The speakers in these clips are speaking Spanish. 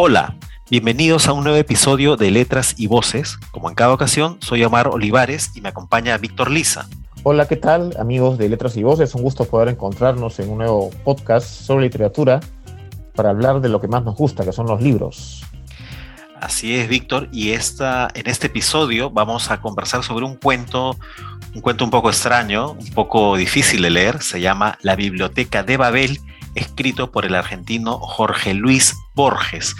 Hola, bienvenidos a un nuevo episodio de Letras y Voces. Como en cada ocasión, soy Omar Olivares y me acompaña Víctor Lisa. Hola, ¿qué tal amigos de Letras y Voces? Un gusto poder encontrarnos en un nuevo podcast sobre literatura para hablar de lo que más nos gusta, que son los libros. Así es, Víctor, y esta, en este episodio vamos a conversar sobre un cuento, un cuento un poco extraño, un poco difícil de leer, se llama La Biblioteca de Babel escrito por el argentino Jorge Luis Borges.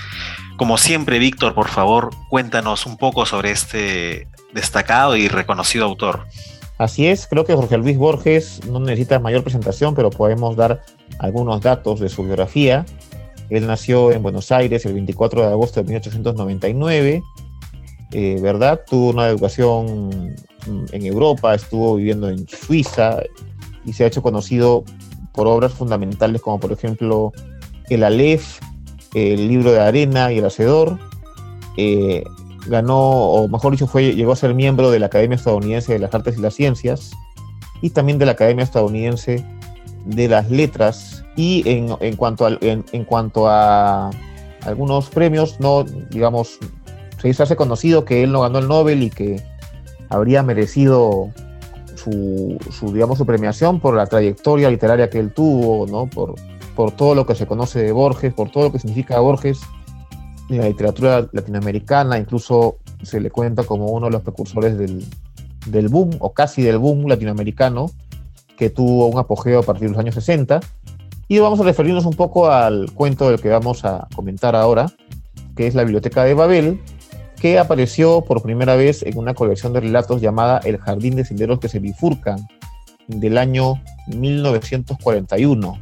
Como siempre, Víctor, por favor, cuéntanos un poco sobre este destacado y reconocido autor. Así es, creo que Jorge Luis Borges no necesita mayor presentación, pero podemos dar algunos datos de su biografía. Él nació en Buenos Aires el 24 de agosto de 1899, eh, ¿verdad? Tuvo una educación en Europa, estuvo viviendo en Suiza y se ha hecho conocido por obras fundamentales como por ejemplo El Aleph, El Libro de Arena y El Hacedor. Eh, ganó, o mejor dicho, fue, llegó a ser miembro de la Academia Estadounidense de las Artes y las Ciencias y también de la Academia Estadounidense de las Letras. Y en, en cuanto, a, en, cuanto a algunos premios, no, digamos, se hace conocido que él no ganó el Nobel y que habría merecido su, digamos, su premiación por la trayectoria literaria que él tuvo, ¿no? por, por todo lo que se conoce de Borges, por todo lo que significa Borges en la literatura latinoamericana, incluso se le cuenta como uno de los precursores del, del boom, o casi del boom latinoamericano, que tuvo un apogeo a partir de los años 60. Y vamos a referirnos un poco al cuento del que vamos a comentar ahora, que es la Biblioteca de Babel, que apareció por primera vez en una colección de relatos llamada El Jardín de Senderos que se bifurcan, del año 1941,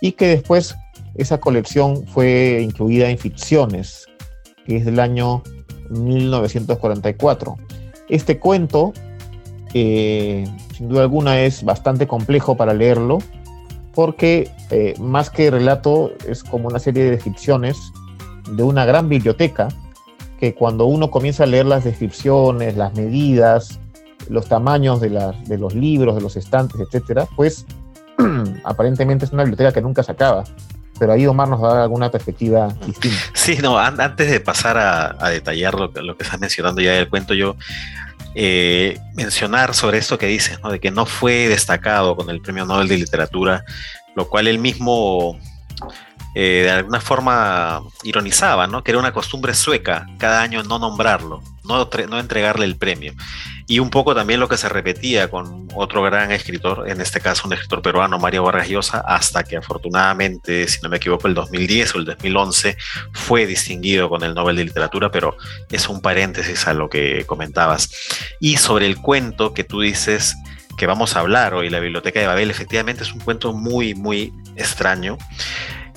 y que después esa colección fue incluida en Ficciones, que es del año 1944. Este cuento, eh, sin duda alguna, es bastante complejo para leerlo, porque eh, más que relato es como una serie de descripciones de una gran biblioteca que cuando uno comienza a leer las descripciones, las medidas, los tamaños de, de los libros, de los estantes, etcétera, pues aparentemente es una biblioteca que nunca se acaba. Pero ahí Omar nos va a dar alguna perspectiva distinta. Sí, no, antes de pasar a, detallar lo, lo, que estás mencionando ya del cuento, yo eh, mencionar sobre esto que dices, ¿no? de que no fue destacado con el Premio Nobel de Literatura, lo cual él mismo eh, de alguna forma ironizaba, ¿no? Que era una costumbre sueca cada año no nombrarlo, no, no entregarle el premio. Y un poco también lo que se repetía con otro gran escritor, en este caso un escritor peruano, Mario Vargas Llosa, hasta que afortunadamente, si no me equivoco, el 2010 o el 2011 fue distinguido con el Nobel de Literatura, pero es un paréntesis a lo que comentabas. Y sobre el cuento que tú dices que vamos a hablar hoy, La Biblioteca de Babel, efectivamente es un cuento muy, muy extraño.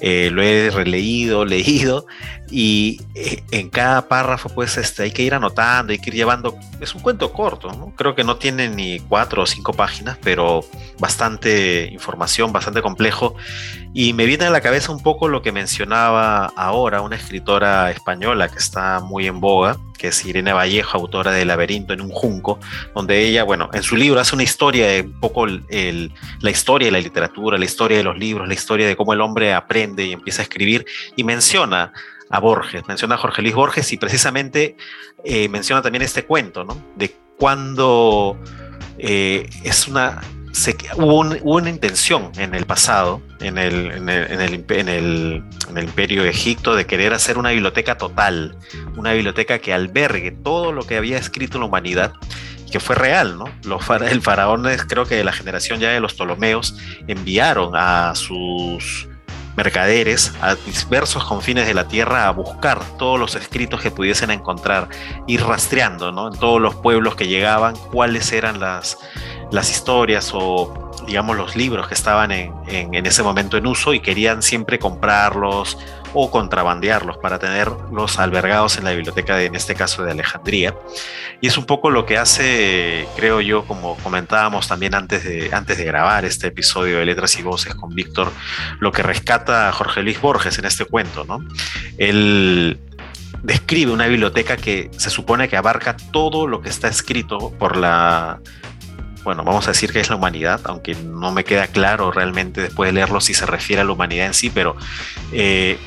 Eh, lo he releído, leído, y eh, en cada párrafo pues este, hay que ir anotando, hay que ir llevando, es un cuento corto, creo que no tiene ni cuatro o cinco páginas, pero bastante información, bastante complejo, y me viene a la cabeza un poco lo que mencionaba ahora una escritora española que está muy en boga, que es Irene Vallejo, autora de Laberinto en un Junco, donde ella, bueno, en su libro hace una historia de un poco el, la historia de la literatura, la historia de los libros, la historia de cómo el hombre aprende y empieza a escribir, y menciona a Borges, menciona a Jorge Luis Borges y precisamente eh, menciona también este cuento, ¿no? De cuando eh, es una hubo, una intención en el pasado, en el, en, el, en, el, imperio de Egipto, de querer hacer una biblioteca total, una biblioteca que albergue todo lo que había escrito la humanidad que fue real, ¿no? Los, el faraón, creo que de la generación ya de los Ptolomeos, enviaron a sus mercaderes a diversos confines de la tierra a buscar todos los escritos que pudiesen encontrar, ir rastreando ¿no? en todos los pueblos que llegaban cuáles eran las, las historias o digamos los libros que estaban en, en, ese momento en uso y querían siempre comprarlos o contrabandearlos para tenerlos albergados en la biblioteca, de, en este caso de Alejandría. Y es un poco lo que hace, creo yo, como comentábamos también antes de, antes de grabar este episodio de Letras y Voces con Víctor, lo que rescata Jorge Luis Borges en este cuento, ¿no? Él describe una biblioteca que se supone que abarca todo lo que está escrito por la bueno, vamos a decir que es la humanidad, aunque no me queda claro realmente después de leerlo si se refiere a la humanidad en sí, pero eh,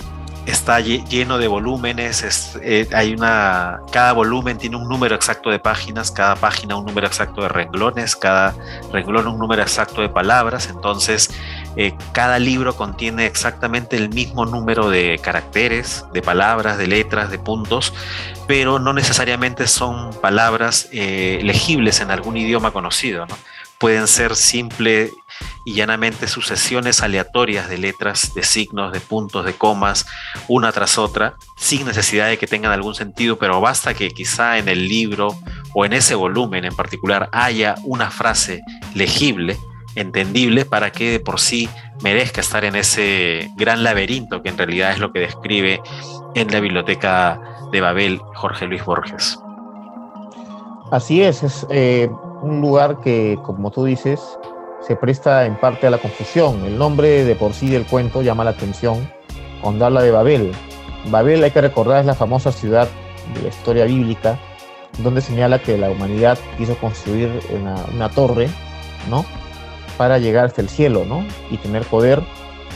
está lleno de volúmenes, eh, hay una, cada volumen tiene un número exacto de páginas, cada página un número exacto de renglones, cada renglón un número exacto de palabras, entonces eh, cada libro contiene exactamente el mismo número de caracteres, de palabras, de letras, de puntos, pero no necesariamente son palabras eh, legibles en algún idioma conocido, Pueden ser simple y llanamente sucesiones aleatorias de letras, de signos, de puntos, de comas, una tras otra, sin necesidad de que tengan algún sentido, pero basta que quizá en el libro o en ese volumen en particular haya una frase legible, entendible, para que de por sí merezca estar en ese gran laberinto que en realidad es lo que describe en la biblioteca de Babel Jorge Luis Borges. Así es, es eh, un lugar que, como tú dices, se presta en parte a la confusión. El nombre de por sí del cuento llama la atención cuando habla de Babel. Babel, hay que recordar, es la famosa ciudad de la historia bíblica, donde señala que la humanidad quiso construir una, torre, ¿no? Para llegar hasta el cielo, ¿no? Y tener poder.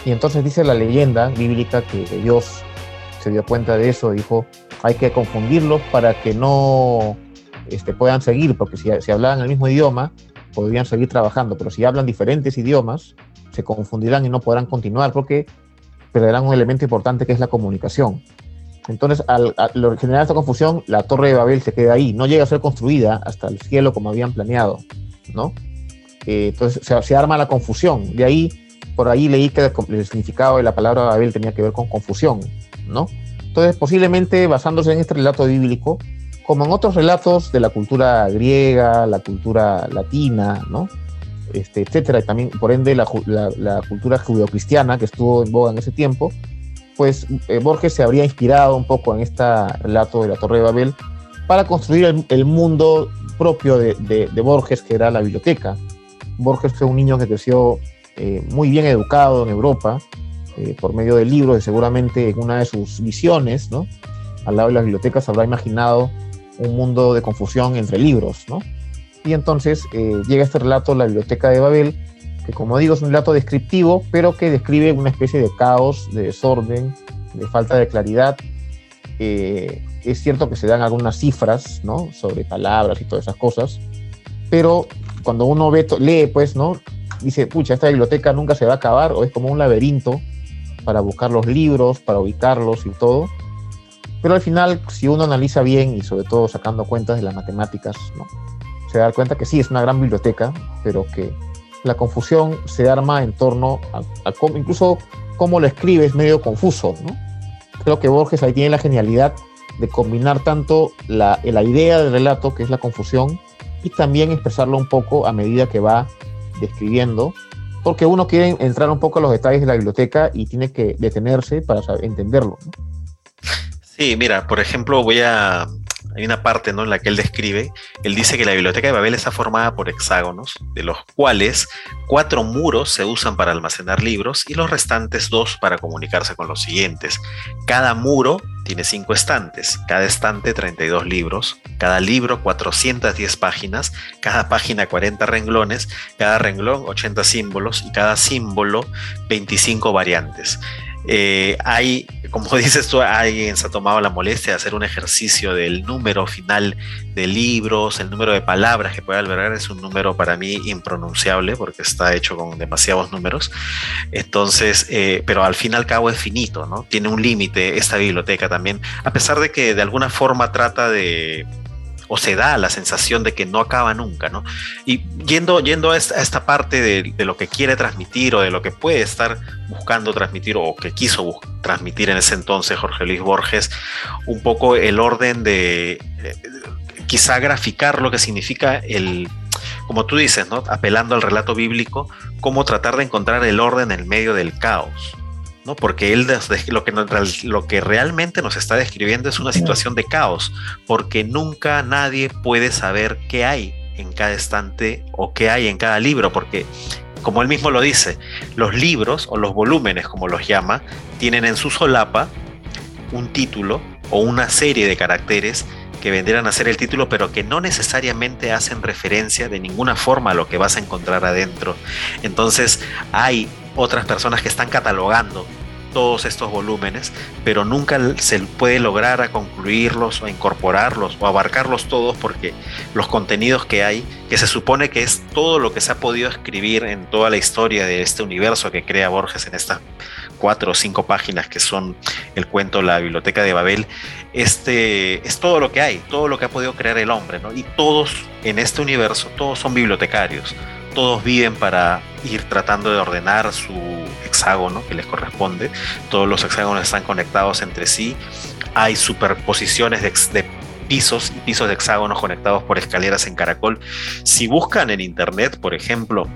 Y entonces dice la leyenda bíblica que Dios se dio cuenta de eso, dijo, hay que confundirlos para que no este, puedan seguir, porque si, si hablaban el mismo idioma, podrían seguir trabajando, pero si hablan diferentes idiomas, se confundirán y no podrán continuar porque perderán un elemento importante que es la comunicación. Entonces, al, generar esta confusión, la Torre de Babel se queda ahí, no llega a ser construida hasta el cielo como habían planeado, ¿no? Eh, entonces, se, arma la confusión. De ahí, por ahí leí que el, significado de la palabra Babel tenía que ver con confusión, ¿no? Entonces, posiblemente basándose en este relato bíblico, como en otros relatos de la cultura griega, la cultura latina, ¿no? Este, etcétera, y también por ende la, la, cultura judeocristiana que estuvo en boga en ese tiempo, pues eh, Borges se habría inspirado un poco en este relato de la Torre de Babel para construir el, mundo propio de, de, Borges, que era la biblioteca. Borges fue un niño que creció eh, muy bien educado en Europa, eh, por medio de libros y seguramente en una de sus visiones, ¿no? al lado de las bibliotecas, habrá imaginado un mundo de confusión entre libros, ¿no? Y entonces eh, llega este relato, La Biblioteca de Babel, que como digo es un relato descriptivo, pero que describe una especie de caos, de desorden, de falta de claridad. Eh, es cierto que se dan algunas cifras, ¿no? Sobre palabras y todas esas cosas, pero cuando uno ve, lee, pues, ¿no? Dice, pucha, esta biblioteca nunca se va a acabar, o es como un laberinto para buscar los libros, para ubicarlos y todo pero al final, si uno analiza bien y sobre todo sacando cuentas de las matemáticas, ¿no? se da cuenta que sí, es una gran biblioteca, pero que la confusión se arma en torno a, cómo, incluso cómo lo escribe es medio confuso. ¿no? Creo que Borges ahí tiene la genialidad de combinar tanto la, la idea del relato, que es la confusión, y también expresarlo un poco a medida que va describiendo, porque uno quiere entrar un poco a los detalles de la biblioteca y tiene que detenerse para entenderlo. ¿no? Sí, mira, por ejemplo, voy a. Hay una parte ¿no? en la que él describe, él dice que la biblioteca de Babel está formada por hexágonos, de los cuales cuatro muros se usan para almacenar libros y los restantes dos para comunicarse con los siguientes. Cada muro tiene cinco estantes, cada estante 32 libros, cada libro 410 páginas, cada página 40 renglones, cada renglón 80 símbolos y cada símbolo 25 variantes. Eh, hay, como dices tú, alguien se ha tomado la molestia de hacer un ejercicio del número final de libros, el número de palabras que puede albergar es un número para mí impronunciable porque está hecho con demasiados números. Entonces, eh, pero al fin y al cabo es finito, ¿no? Tiene un límite esta biblioteca también, a pesar de que de alguna forma trata de o se da la sensación de que no acaba nunca, ¿no? Y yendo, yendo a, esta, parte de, lo que quiere transmitir o de lo que puede estar buscando transmitir o que quiso transmitir en ese entonces Jorge Luis Borges, un poco el orden de eh, quizá graficar lo que significa el, como tú dices, ¿no? Apelando al relato bíblico, cómo tratar de encontrar el orden en medio del caos. ¿No? Porque él lo que, lo que realmente nos está describiendo es una situación de caos, porque nunca nadie puede saber qué hay en cada estante o qué hay en cada libro, porque como él mismo lo dice, los libros o los volúmenes, como los llama, tienen en su solapa un título o una serie de caracteres que vendrían a ser el título, pero que no necesariamente hacen referencia de ninguna forma a lo que vas a encontrar adentro. Entonces hay otras personas que están catalogando todos estos volúmenes, pero nunca se puede lograr a concluirlos o incorporarlos o abarcarlos todos porque los contenidos que hay, que se supone que es todo lo que se ha podido escribir en toda la historia de este universo que crea Borges en estas cuatro o cinco páginas que son el cuento La Biblioteca de Babel, este es todo lo que hay, todo lo que ha podido crear el hombre, ¿no? Y todos en este universo, todos son bibliotecarios, todos viven para ir tratando de ordenar su hexágono que les corresponde, todos los hexágonos están conectados entre sí, hay superposiciones de, pisos y pisos de hexágonos conectados por escaleras en caracol. Si buscan en internet, por ejemplo,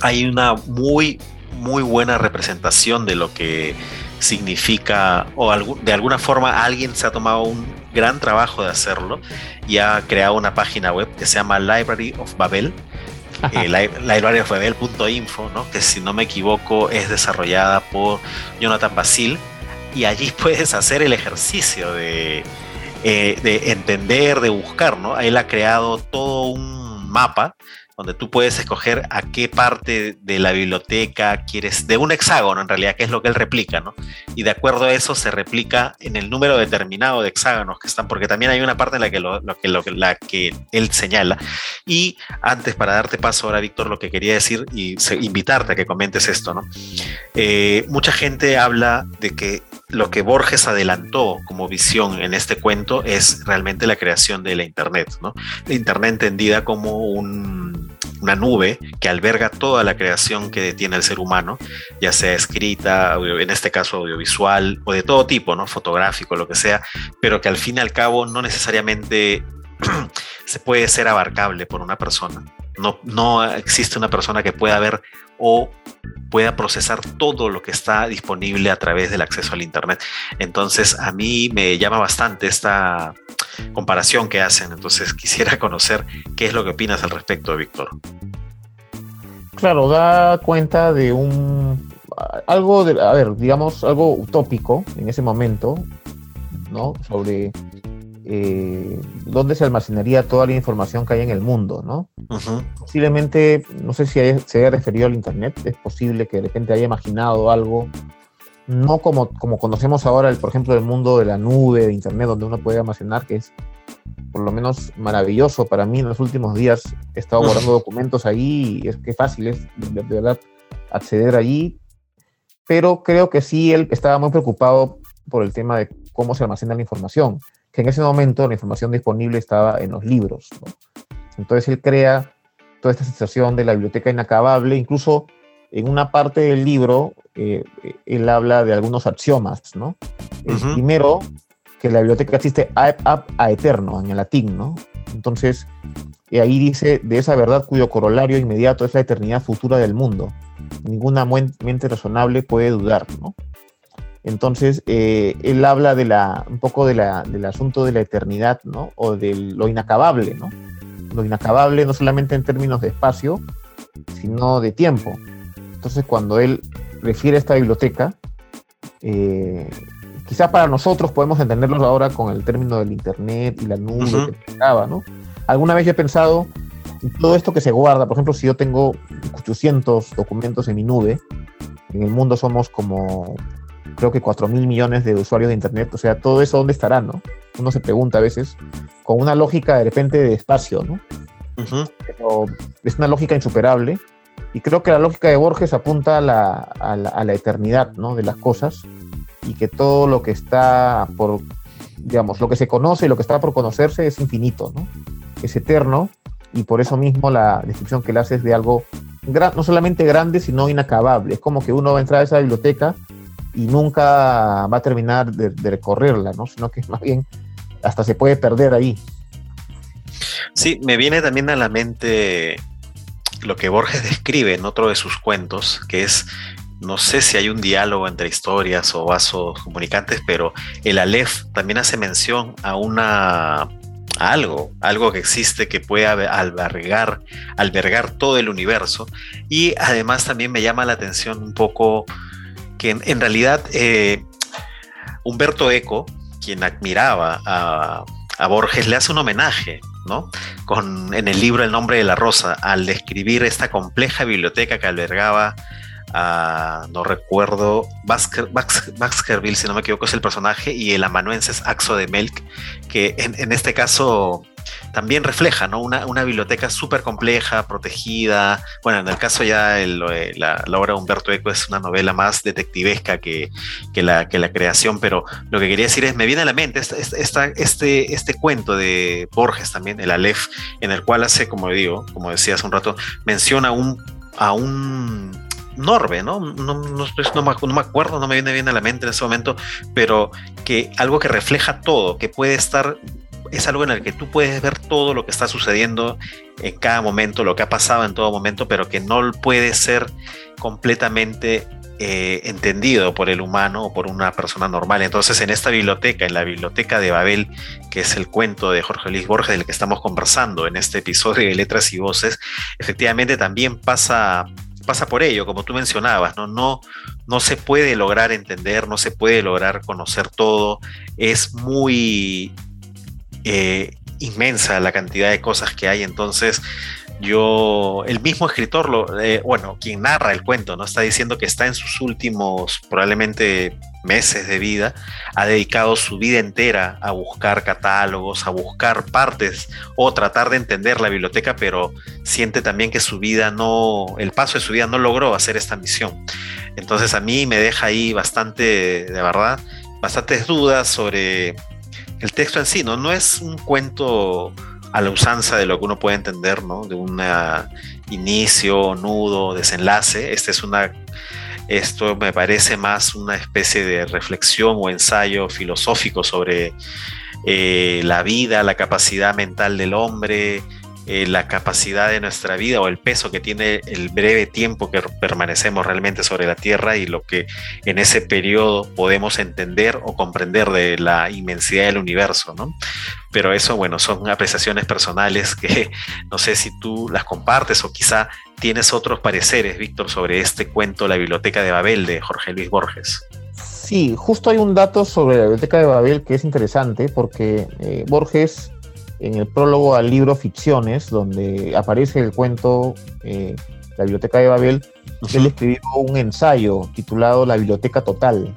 hay una muy muy buena representación de lo que significa, o de alguna forma alguien se ha tomado un gran trabajo de hacerlo y ha creado una página web que se llama Library of Babel, eh, libraryofbabel.info, ¿no? que si no me equivoco es desarrollada por Jonathan Basil, y allí puedes hacer el ejercicio de, eh, de entender, de buscar, ¿no? Él ha creado todo un mapa donde tú puedes escoger a qué parte de la biblioteca quieres, de un hexágono en realidad, que es lo que él replica, ¿no? Y de acuerdo a eso se replica en el número determinado de hexágonos que están, porque también hay una parte en la que, lo, que, lo, la que él señala. Y antes, para darte paso ahora, Víctor, lo que quería decir y invitarte a que comentes esto, ¿no? Eh, mucha gente habla de que lo que Borges adelantó como visión en este cuento es realmente la creación de la Internet, ¿no? La Internet entendida como una nube que alberga toda la creación que tiene el ser humano, ya sea escrita, en este caso audiovisual o de todo tipo, ¿no? Fotográfico, lo que sea, pero que al fin y al cabo no necesariamente se puede ser abarcable por una persona. No, no existe una persona que pueda ver o pueda procesar todo lo que está disponible a través del acceso al Internet. Entonces, a mí me llama bastante esta comparación que hacen. Entonces, quisiera conocer qué es lo que opinas al respecto, Víctor. Claro, da cuenta de un algo de, a ver, digamos, algo utópico en ese momento, ¿no? Sobre eh, dónde se almacenaría toda la información que hay en el mundo, ¿no? Posiblemente, no sé si se haya referido al Internet, es posible que de repente haya imaginado algo, no como, como conocemos ahora, el, por ejemplo, el mundo de la nube, de Internet, donde uno puede almacenar, que es por lo menos maravilloso para mí. En los últimos días he estado guardando documentos ahí y es que fácil es de, de verdad acceder allí, pero creo que sí él estaba muy preocupado por el tema de cómo se almacena la información que en ese momento la información disponible estaba en los libros. Entonces él crea toda esta sensación de la biblioteca inacabable, incluso en una parte del libro eh, él habla de algunos axiomas, ¿no? El primero, que la biblioteca existe a, a, eterno, en el latín, ¿no? Entonces, ahí dice, de esa verdad cuyo corolario inmediato es la eternidad futura del mundo. Ninguna mente razonable puede dudar, ¿no? Entonces, eh, él habla de la, un poco de la, del asunto de la eternidad, ¿no? O de lo inacabable, ¿no? Lo inacabable no solamente en términos de espacio, sino de tiempo. Entonces, cuando él refiere a esta biblioteca, eh, quizá para nosotros podemos entenderlo ahora con el término del Internet y la nube que explicaba, ¿no? Alguna vez he pensado en todo esto que se guarda, por ejemplo, si yo tengo 800 documentos en mi nube, en el mundo somos como creo que 4 mil millones de usuarios de Internet, o sea, todo eso dónde estará, ¿no? Uno se pregunta a veces, con una lógica de repente de espacio, ¿no? es una lógica insuperable y creo que la lógica de Borges apunta a la, a la, eternidad, ¿no? De las cosas y que todo lo que está por, digamos, lo que se conoce y lo que está por conocerse es infinito, ¿no? Es eterno y por eso mismo la descripción que él hace es de algo no solamente grande, sino inacabable. Es como que uno va a entrar a esa biblioteca y nunca va a terminar de, recorrerla, ¿no? Sino que más bien hasta se puede perder ahí. Sí, me viene también a la mente lo que Borges describe en otro de sus cuentos, que es, no sé si hay un diálogo entre historias o vasos comunicantes, pero el Aleph también hace mención a una algo, algo que existe que puede albergar, albergar todo el universo. Y además también me llama la atención un poco que en, realidad eh, Humberto Eco, quien admiraba a, Borges, le hace un homenaje, ¿no? Con, en el libro El nombre de la rosa, al describir esta compleja biblioteca que albergaba no recuerdo, Baskerville, si no me equivoco, es el personaje, y el amanuense es Axo de Melk, que en, este caso también refleja ¿no? una, una biblioteca súper compleja, protegida. Bueno, en el caso ya la, obra de Humberto Eco es una novela más detectivesca que, la, que la creación, pero lo que quería decir es, me viene a la mente esta, este, este cuento de Borges también, el Aleph, en el cual hace, como digo, como decía hace un rato, menciona un, a un Norbe, ¿no? No, no, me, acuerdo, no me viene bien a la mente en ese momento, pero que algo que refleja todo, que puede estar, es algo en el que tú puedes ver todo lo que está sucediendo en cada momento, lo que ha pasado en todo momento, pero que no puede ser completamente eh, entendido por el humano o por una persona normal. Entonces, en esta biblioteca, en la biblioteca de Babel, que es el cuento de Jorge Luis Borges del que estamos conversando en este episodio de Letras y Voces, efectivamente también pasa pasa por ello, como tú mencionabas, ¿no? No, no se puede lograr entender, no se puede lograr conocer todo, es muy eh, inmensa la cantidad de cosas que hay, entonces yo, el mismo escritor, lo, eh, bueno, quien narra el cuento, ¿no? Está diciendo que está en sus últimos, probablemente meses de vida, ha dedicado su vida entera a buscar catálogos, a buscar partes o tratar de entender la biblioteca, pero siente también que su vida no, el paso de su vida no logró hacer esta misión. Entonces a mí me deja ahí bastante, de verdad, bastantes dudas sobre el texto en sí, ¿no? No es un cuento a la usanza de lo que uno puede entender, ¿no? De un inicio, nudo, desenlace. Esta es una esto me parece más una especie de reflexión o ensayo filosófico sobre eh, la vida, la capacidad mental del hombre, eh, la capacidad de nuestra vida o el peso que tiene el breve tiempo que permanecemos realmente sobre la Tierra y lo que en ese periodo podemos entender o comprender de la inmensidad del universo, ¿no? Pero eso, bueno, son apreciaciones personales que no sé si tú las compartes o quizá tienes otros pareceres, Víctor, sobre este cuento La Biblioteca de Babel de Jorge Luis Borges. Sí, justo hay un dato sobre la Biblioteca de Babel que es interesante porque eh, Borges en el prólogo al libro Ficciones, donde aparece el cuento eh, La Biblioteca de Babel, él escribió un ensayo titulado La Biblioteca Total,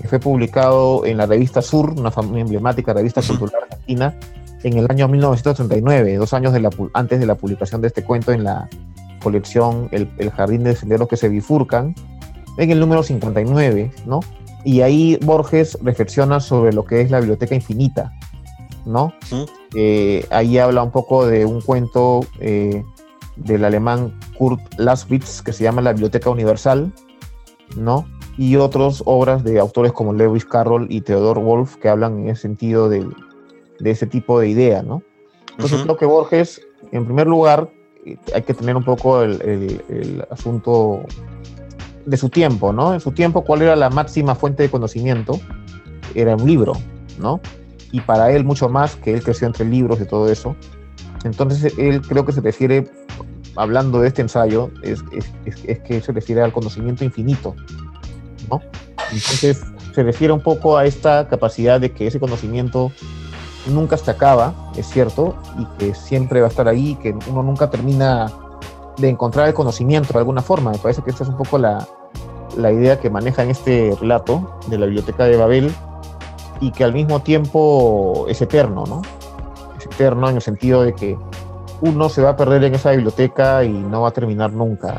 que fue publicado en la revista Sur, una, emblemática revista cultural argentina, en el año 1939, dos años antes de la publicación de este cuento en la colección El, Jardín de Senderos que se bifurcan, en el número 59, ¿no? Y ahí Borges reflexiona sobre lo que es la biblioteca infinita, ¿no? Eh, ahí habla un poco de un cuento eh, del alemán Kurt Laswitz que se llama La Biblioteca Universal, ¿no? Y otras obras de autores como Lewis Carroll y Theodore Wolf que hablan en ese sentido de, ese tipo de idea, ¿no? Entonces creo que Borges, en primer lugar, eh, hay que tener un poco el, el, asunto de su tiempo, ¿no? En su tiempo, ¿cuál era la máxima fuente de conocimiento? Era un libro, ¿no? Y para él mucho más, que él creció entre libros y todo eso. Entonces él creo que se refiere, hablando de este ensayo, es, es, que se refiere al conocimiento infinito, ¿no? Entonces se refiere un poco a esta capacidad de que ese conocimiento nunca se acaba, es cierto, y que siempre va a estar ahí, que uno nunca termina de encontrar el conocimiento de alguna forma. Me parece que esta es un poco la, la idea que maneja en este relato de la biblioteca de Babel, y que al mismo tiempo es eterno, ¿no? Es eterno en el sentido de que uno se va a perder en esa biblioteca y no va a terminar nunca.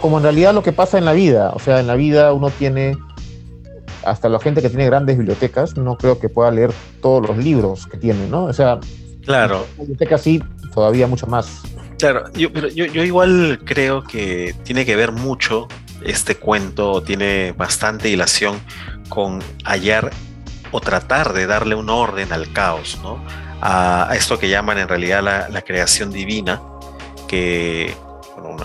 Como en realidad lo que pasa en la vida, o sea, en la vida uno tiene, hasta la gente que tiene grandes bibliotecas, no creo que pueda leer todos los libros que tiene, ¿no? O sea, claro. En biblioteca sí, todavía mucho más. Claro, yo, yo, yo igual creo que tiene que ver mucho este cuento, tiene bastante dilación con hallar o tratar de darle un orden al caos, ¿no? A, esto que llaman en realidad la, creación divina, que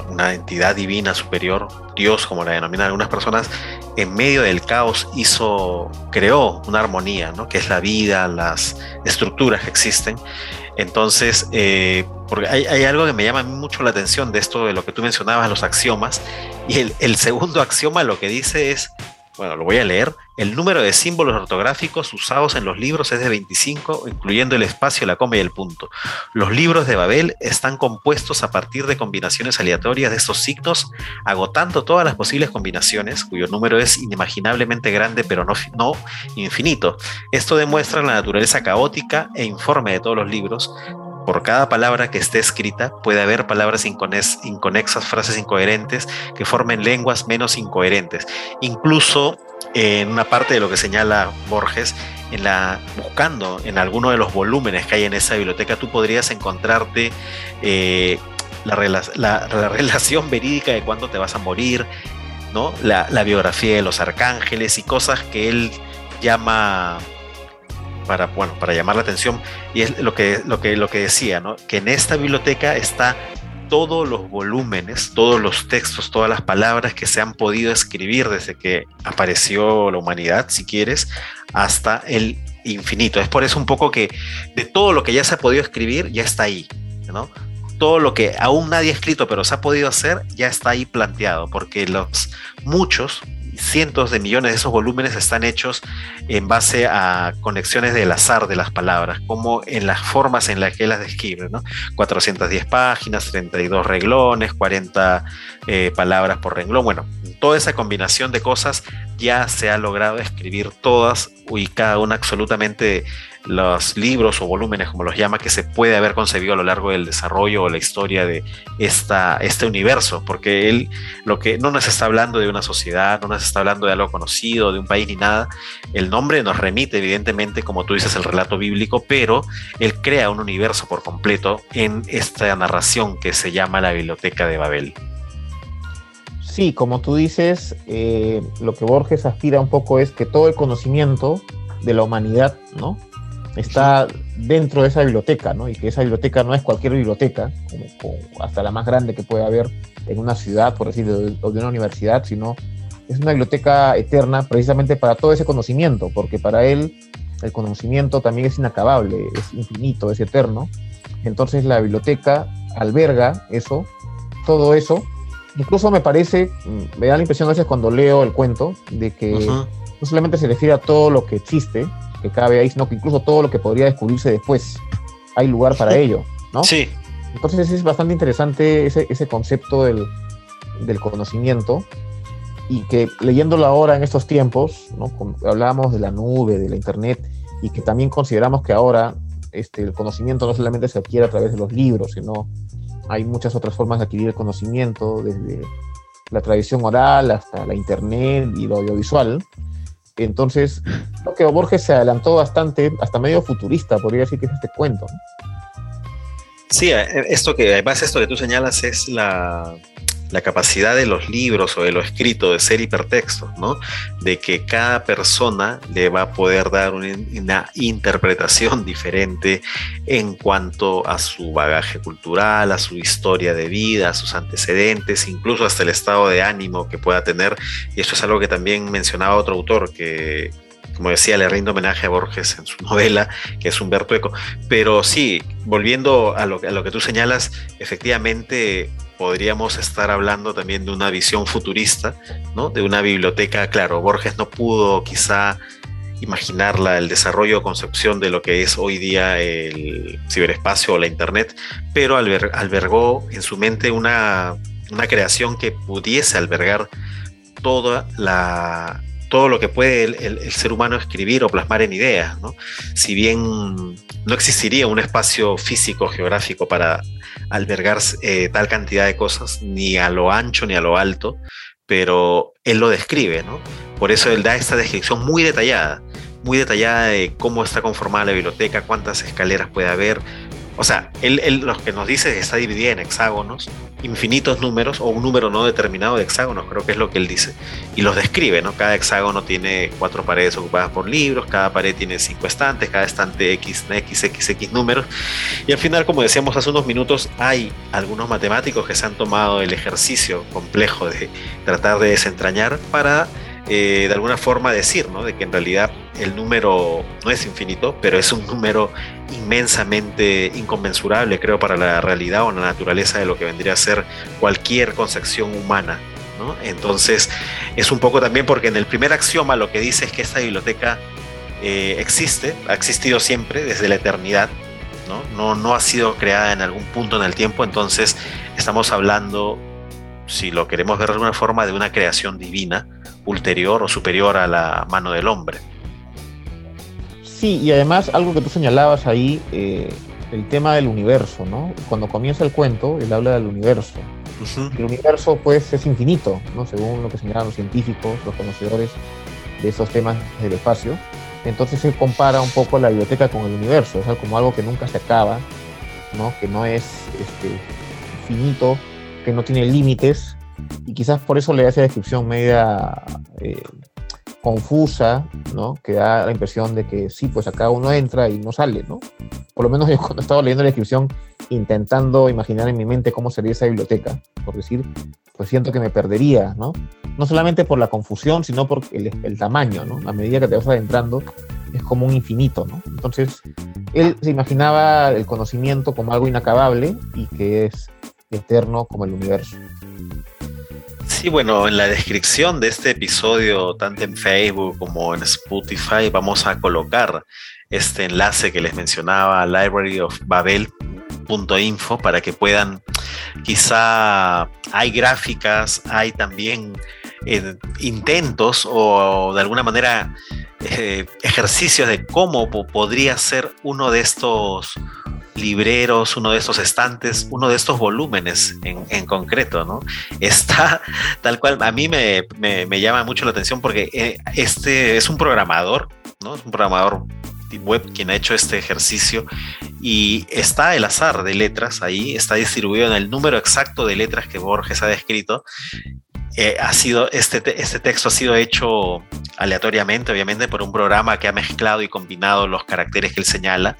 una, entidad divina superior, Dios como la denominan algunas personas, en medio del caos hizo, creó una armonía, ¿no? que es la vida, las estructuras que existen. Entonces, eh, porque hay, algo que me llama mucho la atención de esto, de lo que tú mencionabas, los axiomas, y el, el segundo axioma lo que dice es, bueno, lo voy a leer, El número de símbolos ortográficos usados en los libros es de 25, incluyendo el espacio, la coma y el punto. Los libros de Babel están compuestos a partir de combinaciones aleatorias de estos signos, agotando todas las posibles combinaciones, cuyo número es inimaginablemente grande, pero no, infinito. Esto demuestra la naturaleza caótica e informe de todos los libros, por cada palabra que esté escrita puede haber palabras inconexas, frases incoherentes que formen lenguas menos incoherentes. Incluso en una parte de lo que señala Borges, en la, buscando en alguno de los volúmenes que hay en esa biblioteca, tú podrías encontrarte eh, la, relación verídica de cuándo te vas a morir, ¿no? La, la biografía de los arcángeles y cosas que él llama para, bueno, para llamar la atención, y es lo que, lo que, lo que decía, ¿no? que en esta biblioteca está todos los volúmenes, todos los textos, todas las palabras que se han podido escribir desde que apareció la humanidad, si quieres, hasta el infinito. Es por eso un poco que de todo lo que ya se ha podido escribir, ya está ahí, ¿no? Todo lo que aún nadie ha escrito, pero se ha podido hacer, ya está ahí planteado, porque los muchos, cientos de millones de esos volúmenes están hechos en base a conexiones del azar de las palabras, como en las formas en las que las describe, ¿no? 410 páginas, 32 reglones, 40 eh, palabras por renglón, bueno, toda esa combinación de cosas ya se ha logrado escribir todas y cada una absolutamente los libros o volúmenes, como los llama, que se puede haber concebido a lo largo del desarrollo o la historia de esta, este universo, porque él lo que no nos está hablando de una sociedad, no nos está hablando de algo conocido, de un país ni nada. El nombre nos remite, evidentemente, como tú dices, el relato bíblico, pero él crea un universo por completo en esta narración que se llama la Biblioteca de Babel. Sí, como tú dices, eh, lo que Borges aspira un poco es que todo el conocimiento de la humanidad, ¿no? está dentro de esa biblioteca, ¿no? Y que esa biblioteca no es cualquier biblioteca, como, hasta la más grande que puede haber en una ciudad, por decir, o de una universidad, sino es una biblioteca eterna precisamente para todo ese conocimiento, porque para él el conocimiento también es inacabable, es infinito, es eterno. Entonces la biblioteca alberga eso, todo eso. Incluso me parece, mm, me da la impresión a veces cuando leo el cuento, de que no solamente se refiere a todo lo que existe, que cabe ahí, sino que incluso todo lo que podría descubrirse después. Hay lugar para ello, ¿no? Sí. Entonces es bastante interesante ese, ese concepto del, del, conocimiento y que leyéndolo ahora en estos tiempos, ¿no? hablábamos de la nube, de la internet y que también consideramos que ahora este, el conocimiento no solamente se adquiere a través de los libros, sino hay muchas otras formas de adquirir el conocimiento, desde la tradición oral hasta la internet y lo audiovisual. Entonces, creo que Borges se adelantó bastante, hasta medio futurista, podría decir que es este cuento. Sí, eh, esto que, además esto que tú señalas es la, la capacidad de los libros o de lo escrito de ser hipertextos, ¿no? De que cada persona le va a poder dar una, interpretación diferente en cuanto a su bagaje cultural, a su historia de vida, a sus antecedentes, incluso hasta el estado de ánimo que pueda tener. Y esto es algo que también mencionaba otro autor que como decía, le rindo homenaje a Borges en su novela, que es Humberto Eco. Pero sí, volviendo a lo, que tú señalas, efectivamente podríamos estar hablando también de una visión futurista, ¿no? De una biblioteca, claro, Borges no pudo quizá imaginarla, el desarrollo o concepción de lo que es hoy día el ciberespacio o la Internet, pero albergó en su mente una creación que pudiese albergar toda la, todo lo que puede el, ser humano escribir o plasmar en ideas. ¿no? Si bien no existiría un espacio físico, geográfico para albergar eh, tal cantidad de cosas, ni a lo ancho ni a lo alto, pero él lo describe, ¿no? Por eso él da esta descripción muy detallada, muy detallada de cómo está conformada la biblioteca, cuántas escaleras puede haber, o sea, él, lo que nos dice es que está dividida en hexágonos, infinitos números, o un número no determinado de hexágonos, creo que es lo que él dice, y los describe, ¿no? Cada hexágono tiene cuatro paredes ocupadas por libros, cada pared tiene cinco estantes, cada estante X, X, X, X números, y al final, como decíamos hace unos minutos, hay algunos matemáticos que se han tomado el ejercicio complejo de tratar de desentrañar para eh, de alguna forma decir, ¿no? De que en realidad el número no es infinito, pero es un número inmensamente inconmensurable, creo, para la realidad o la naturaleza de lo que vendría a ser cualquier concepción humana, Entonces, es un poco también porque en el primer axioma lo que dice es que esta biblioteca eh, existe, ha existido siempre, desde la eternidad, ¿no? ¿no? No ha sido creada en algún punto en el tiempo, entonces estamos hablando, si lo queremos ver de alguna forma, de una creación divina, ulterior o superior a la mano del hombre. Sí, y además algo que tú señalabas ahí, eh, el tema del universo, ¿no? Cuando comienza el cuento, él habla del universo. El universo, pues, es infinito, ¿no? Según lo que señalan los científicos, los conocedores de esos temas del espacio. Entonces se compara un poco la biblioteca con el universo, o sea, como algo que nunca se acaba, ¿no? Que no es este, finito, que no tiene límites, y quizás por eso le da esa descripción media eh, confusa, ¿no? Que da la impresión de que sí, pues acá uno entra y no sale, ¿no? Por lo menos yo cuando estaba leyendo la descripción, intentando imaginar en mi mente cómo sería esa biblioteca, por decir, pues siento que me perdería, ¿no? No solamente por la confusión, sino por el, el tamaño, ¿no? A medida que te vas adentrando, es como un infinito, ¿no? Entonces, él se imaginaba el conocimiento como algo inacabable y que es eterno como el universo. Sí, bueno, en la descripción de este episodio, tanto en Facebook como en Spotify, vamos a colocar este enlace que les mencionaba, libraryofbabel.info, para que puedan, quizá hay gráficas, hay también eh, intentos o de alguna manera eh, ejercicios de cómo podría ser uno de estos libreros, uno de estos estantes, uno de estos volúmenes en, concreto, ¿no? Está tal cual, a mí me, llama mucho la atención porque eh, este es un programador, ¿no? Es un programador web quien ha hecho este ejercicio y está el azar de letras ahí, está distribuido en el número exacto de letras que Borges ha descrito. Eh, ha sido, este, este texto ha sido hecho aleatoriamente, obviamente, por un programa que ha mezclado y combinado los caracteres que él señala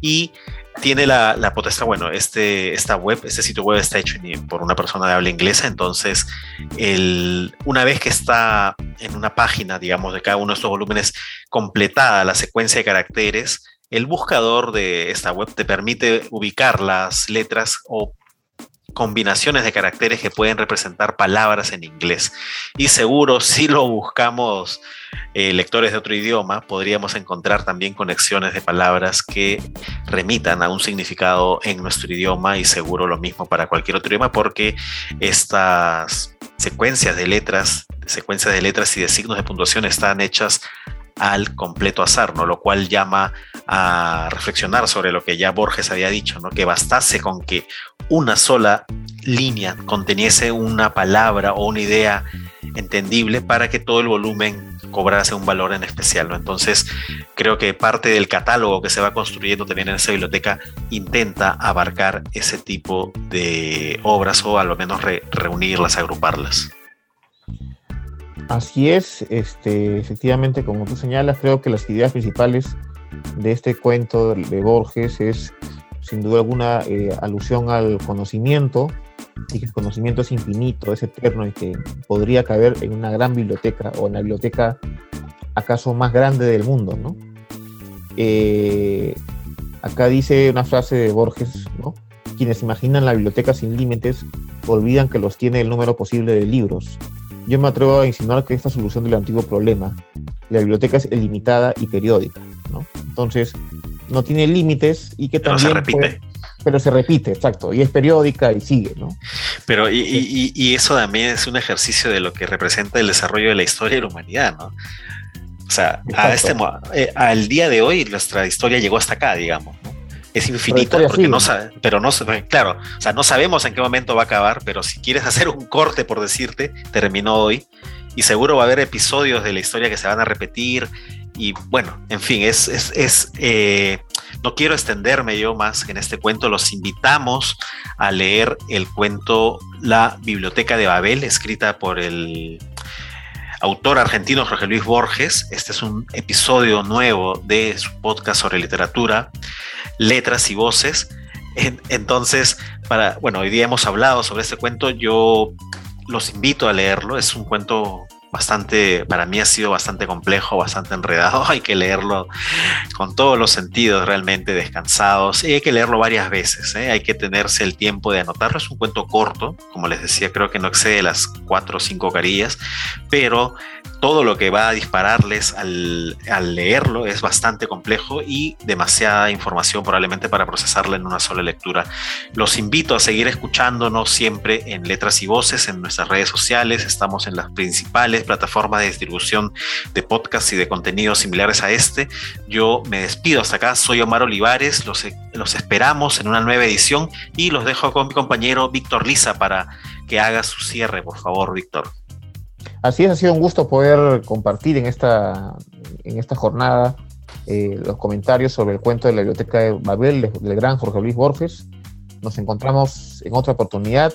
y tiene la, potestad, bueno, este, esta web, este sitio web está hecho por una persona de habla inglesa, entonces el, una vez que está en una página, digamos, de cada uno de estos volúmenes completada la secuencia de caracteres, el buscador de esta web te permite ubicar las letras o combinaciones de caracteres que pueden representar palabras en inglés. Y seguro, si lo buscamos eh, lectores de otro idioma, podríamos encontrar también conexiones de palabras que remitan a un significado en nuestro idioma y seguro lo mismo para cualquier otro idioma porque estas secuencias de letras, secuencias de letras y de signos de puntuación están hechas al completo azar, ¿no? Lo cual llama a reflexionar sobre lo que ya Borges había dicho, ¿no? Que bastase con que una sola línea conteniese una palabra o una idea entendible para que todo el volumen cobrase un valor en especial. ¿no? Entonces, creo que parte del catálogo que se va construyendo también en esa biblioteca intenta abarcar ese tipo de obras o al menos reunirlas, agruparlas. Así es, este, efectivamente, como tú señalas, creo que las ideas principales de este cuento de Borges es, sin duda alguna, eh, alusión al conocimiento, y que el conocimiento es infinito, es eterno y que podría caber en una gran biblioteca o en la biblioteca acaso más grande del mundo, ¿no? Eh, acá dice una frase de Borges, ¿no? Quienes imaginan la biblioteca sin límites olvidan que los tiene el número posible de libros yo me atrevo a insinuar que esta solución del antiguo problema, la biblioteca es ilimitada y periódica, ¿no? Entonces, no tiene límites y que pero también... Se repite. pero se repite, exacto, y es periódica y sigue, ¿no? Pero y, eso también es un ejercicio de lo que representa el desarrollo de la historia de la humanidad, ¿no? O sea, a este, eh, al día de hoy nuestra historia llegó hasta acá, digamos, ¿no? Es infinito, porque no sabe, pero no claro, o sea, no sabemos en qué momento va a acabar, pero si quieres hacer un corte, por decirte, terminó hoy, y seguro va a haber episodios de la historia que se van a repetir, y bueno, en fin, es, es, es eh, no quiero extenderme yo más en este cuento, los invitamos a leer el cuento La Biblioteca de Babel, escrita por el autor argentino Jorge Luis Borges. Este es un episodio nuevo de su podcast sobre literatura letras y voces. Entonces, para, bueno, hoy día hemos hablado sobre este cuento, yo los invito a leerlo, es un cuento bastante, para mí ha sido bastante complejo, bastante enredado. Hay que leerlo con todos los sentidos realmente descansados y hay que leerlo varias veces. ¿eh? Hay que tenerse el tiempo de anotarlo. Es un cuento corto, como les decía, creo que no excede las cuatro o cinco carillas, pero todo lo que va a dispararles al, leerlo es bastante complejo y demasiada información probablemente para procesarla en una sola lectura. Los invito a seguir escuchándonos siempre en Letras y Voces en nuestras redes sociales. Estamos en las principales plataformas de distribución de podcasts y de contenidos similares a este. Yo me despido hasta acá. Soy Omar Olivares. Los, los esperamos en una nueva edición y los dejo con mi compañero Víctor Lisa para que haga su cierre, por favor, Víctor. Así es, ha sido un gusto poder compartir en esta, en esta jornada eh, los comentarios sobre el cuento de la Biblioteca de Babel del gran Jorge Luis Borges. Nos encontramos en otra oportunidad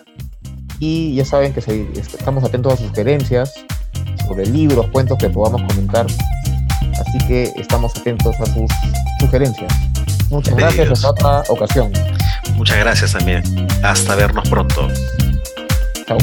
y ya saben que estamos atentos a sus sugerencias sobre libros, cuentos que podamos comentar. Así que estamos atentos a sus sugerencias. Muchas gracias, hasta otra ocasión. Muchas gracias también. Hasta vernos pronto. Chao.